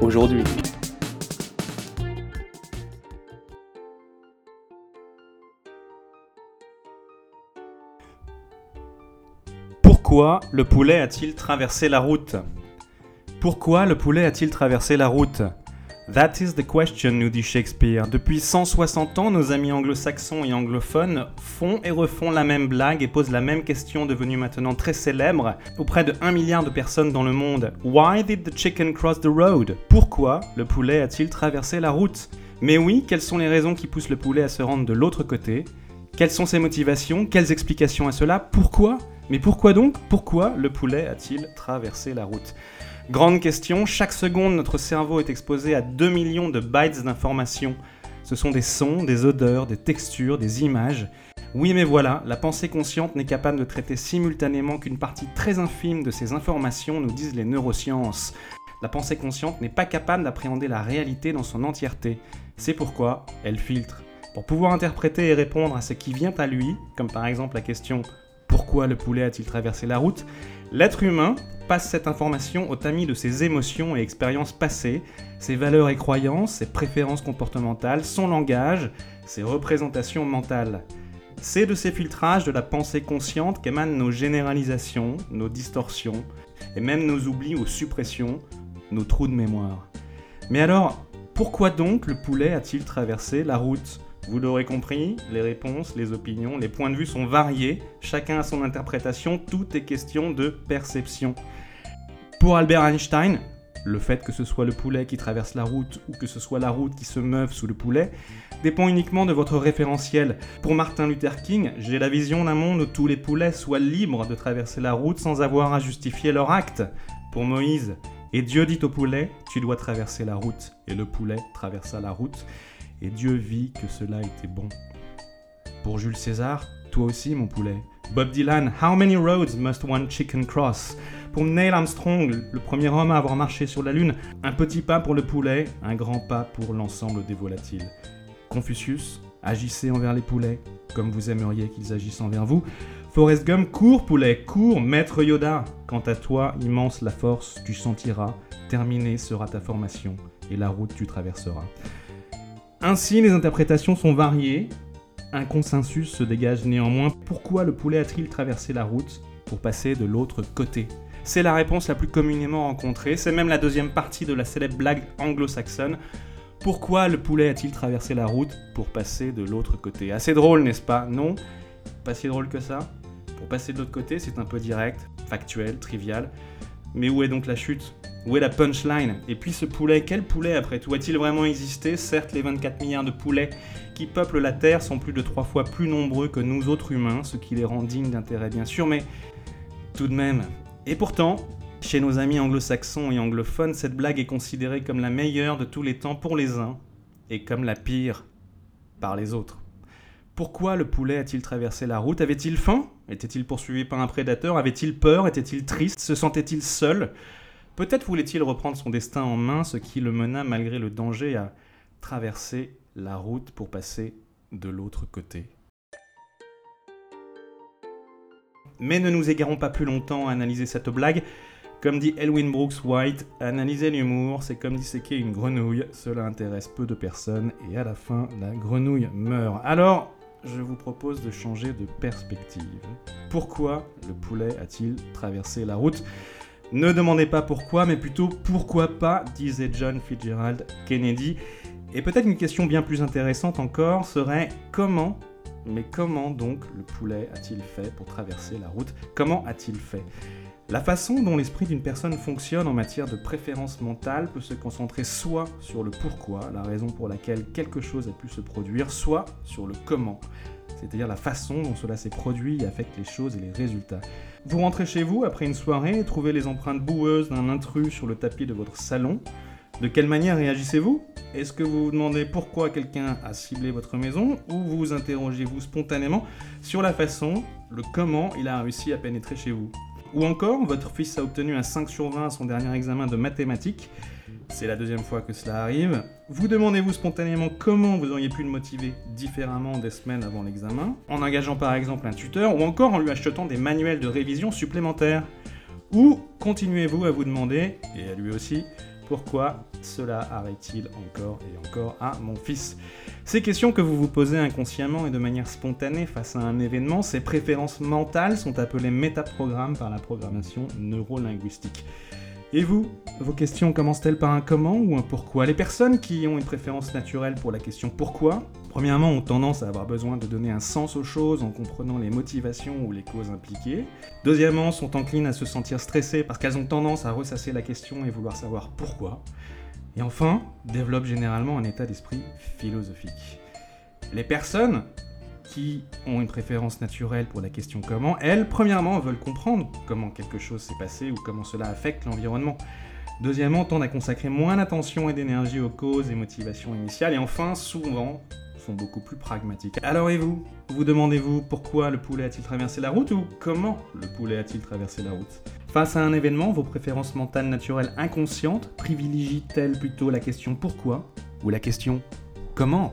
aujourd'hui. Pourquoi le poulet a-t-il traversé la route? Pourquoi le poulet a-t-il traversé la route? That is the question, nous dit Shakespeare. Depuis 160 ans, nos amis anglo-saxons et anglophones font et refont la même blague et posent la même question devenue maintenant très célèbre auprès de 1 milliard de personnes dans le monde. Why did the chicken cross the road? Pourquoi le poulet a-t-il traversé la route? Mais oui, quelles sont les raisons qui poussent le poulet à se rendre de l'autre côté? Quelles sont ses motivations? Quelles explications à cela? Pourquoi? Mais pourquoi donc? Pourquoi le poulet a-t-il traversé la route? Grande question, chaque seconde notre cerveau est exposé à 2 millions de bytes d'informations. Ce sont des sons, des odeurs, des textures, des images. Oui mais voilà, la pensée consciente n'est capable de traiter simultanément qu'une partie très infime de ces informations, nous disent les neurosciences. La pensée consciente n'est pas capable d'appréhender la réalité dans son entièreté. C'est pourquoi elle filtre. Pour pouvoir interpréter et répondre à ce qui vient à lui, comme par exemple la question pourquoi le poulet a-t-il traversé la route? L'être humain passe cette information au tamis de ses émotions et expériences passées, ses valeurs et croyances, ses préférences comportementales, son langage, ses représentations mentales. C'est de ces filtrages de la pensée consciente qu'émanent nos généralisations, nos distorsions, et même nos oublis ou suppressions, nos trous de mémoire. Mais alors, pourquoi donc le poulet a-t-il traversé la route? Vous l'aurez compris, les réponses, les opinions, les points de vue sont variés, chacun a son interprétation, tout est question de perception. Pour Albert Einstein, le fait que ce soit le poulet qui traverse la route ou que ce soit la route qui se meuve sous le poulet dépend uniquement de votre référentiel. Pour Martin Luther King, j'ai la vision d'un monde où tous les poulets soient libres de traverser la route sans avoir à justifier leur acte. Pour Moïse, et Dieu dit au poulet, tu dois traverser la route. Et le poulet traversa la route et Dieu vit que cela était bon. Pour Jules César, toi aussi mon poulet. Bob Dylan, How many roads must one chicken cross? Pour Neil Armstrong, le premier homme à avoir marché sur la Lune, un petit pas pour le poulet, un grand pas pour l'ensemble des volatiles. Confucius, agissez envers les poulets comme vous aimeriez qu'ils agissent envers vous. Forrest Gump, cours poulet, cours, maître Yoda. Quant à toi, immense la force, tu sentiras, terminée sera ta formation, et la route tu traverseras. Ainsi, les interprétations sont variées. Un consensus se dégage néanmoins. Pourquoi le poulet a-t-il traversé la route pour passer de l'autre côté? C'est la réponse la plus communément rencontrée. C'est même la deuxième partie de la célèbre blague anglo-saxonne. Pourquoi le poulet a-t-il traversé la route pour passer de l'autre côté? Assez drôle, n'est-ce pas? Non? Pas si drôle que ça? Pour passer de l'autre côté, c'est un peu direct, factuel, trivial. Mais où est donc la chute? Où est la punchline Et puis ce poulet, quel poulet après tout A-t-il vraiment existé Certes, les 24 milliards de poulets qui peuplent la Terre sont plus de trois fois plus nombreux que nous autres humains, ce qui les rend dignes d'intérêt bien sûr, mais tout de même. Et pourtant, chez nos amis anglo-saxons et anglophones, cette blague est considérée comme la meilleure de tous les temps pour les uns et comme la pire par les autres. Pourquoi le poulet a-t-il traversé la route Avait-il faim? Était-il poursuivi par un prédateur? Avait-il peur? Était-il triste? Se sentait-il seul? Peut-être voulait-il reprendre son destin en main, ce qui le mena malgré le danger à traverser la route pour passer de l'autre côté. Mais ne nous égarons pas plus longtemps à analyser cette blague. Comme dit Elwin Brooks White, analyser l'humour, c'est comme disséquer une grenouille, cela intéresse peu de personnes et à la fin, la grenouille meurt. Alors, je vous propose de changer de perspective. Pourquoi le poulet a-t-il traversé la route? Ne demandez pas pourquoi, mais plutôt pourquoi pas, disait John Fitzgerald Kennedy. Et peut-être une question bien plus intéressante encore serait comment, mais comment donc le poulet a-t-il fait pour traverser la route? Comment a-t-il fait? La façon dont l'esprit d'une personne fonctionne en matière de préférence mentale peut se concentrer soit sur le pourquoi, la raison pour laquelle quelque chose a pu se produire, soit sur le comment, c'est-à-dire la façon dont cela s'est produit et affecte les choses et les résultats. Vous rentrez chez vous après une soirée et trouvez les empreintes boueuses d'un intrus sur le tapis de votre salon. De quelle manière réagissez-vous? Est-ce que vous vous demandez pourquoi quelqu'un a ciblé votre maison ou vous interrogez-vous spontanément sur la façon, le comment il a réussi à pénétrer chez vous? Ou encore, votre fils a obtenu un 5 sur 20 à son dernier examen de mathématiques c'est la deuxième fois que cela arrive. Vous demandez-vous spontanément comment vous auriez pu le motiver différemment des semaines avant l'examen, en engageant par exemple un tuteur ou encore en lui achetant des manuels de révision supplémentaires. Ou continuez-vous à vous demander, et à lui aussi, pourquoi cela arrive-t-il encore et encore à mon fils? Ces questions que vous vous posez inconsciemment et de manière spontanée face à un événement, ces préférences mentales sont appelées métaprogrammes par la programmation neurolinguistique. Et vous, vos questions commencent-elles par un comment ou un pourquoi? Les personnes qui ont une préférence naturelle pour la question pourquoi, premièrement, ont tendance à avoir besoin de donner un sens aux choses en comprenant les motivations ou les causes impliquées. Deuxièmement, sont enclines à se sentir stressées parce qu'elles ont tendance à ressasser la question et vouloir savoir pourquoi. Et enfin, développent généralement un état d'esprit philosophique. Les personnes qui ont une préférence naturelle pour la question comment, elles, premièrement, veulent comprendre comment quelque chose s'est passé ou comment cela affecte l'environnement. Deuxièmement, tendent à consacrer moins d'attention et d'énergie aux causes et motivations initiales. Et enfin, souvent, sont beaucoup plus pragmatiques. Alors et vous? Vous demandez-vous pourquoi le poulet a-t-il traversé la route ou comment le poulet a-t-il traversé la route? Face à un événement, vos préférences mentales naturelles inconscientes privilégient-elles plutôt la question pourquoi ou la question comment?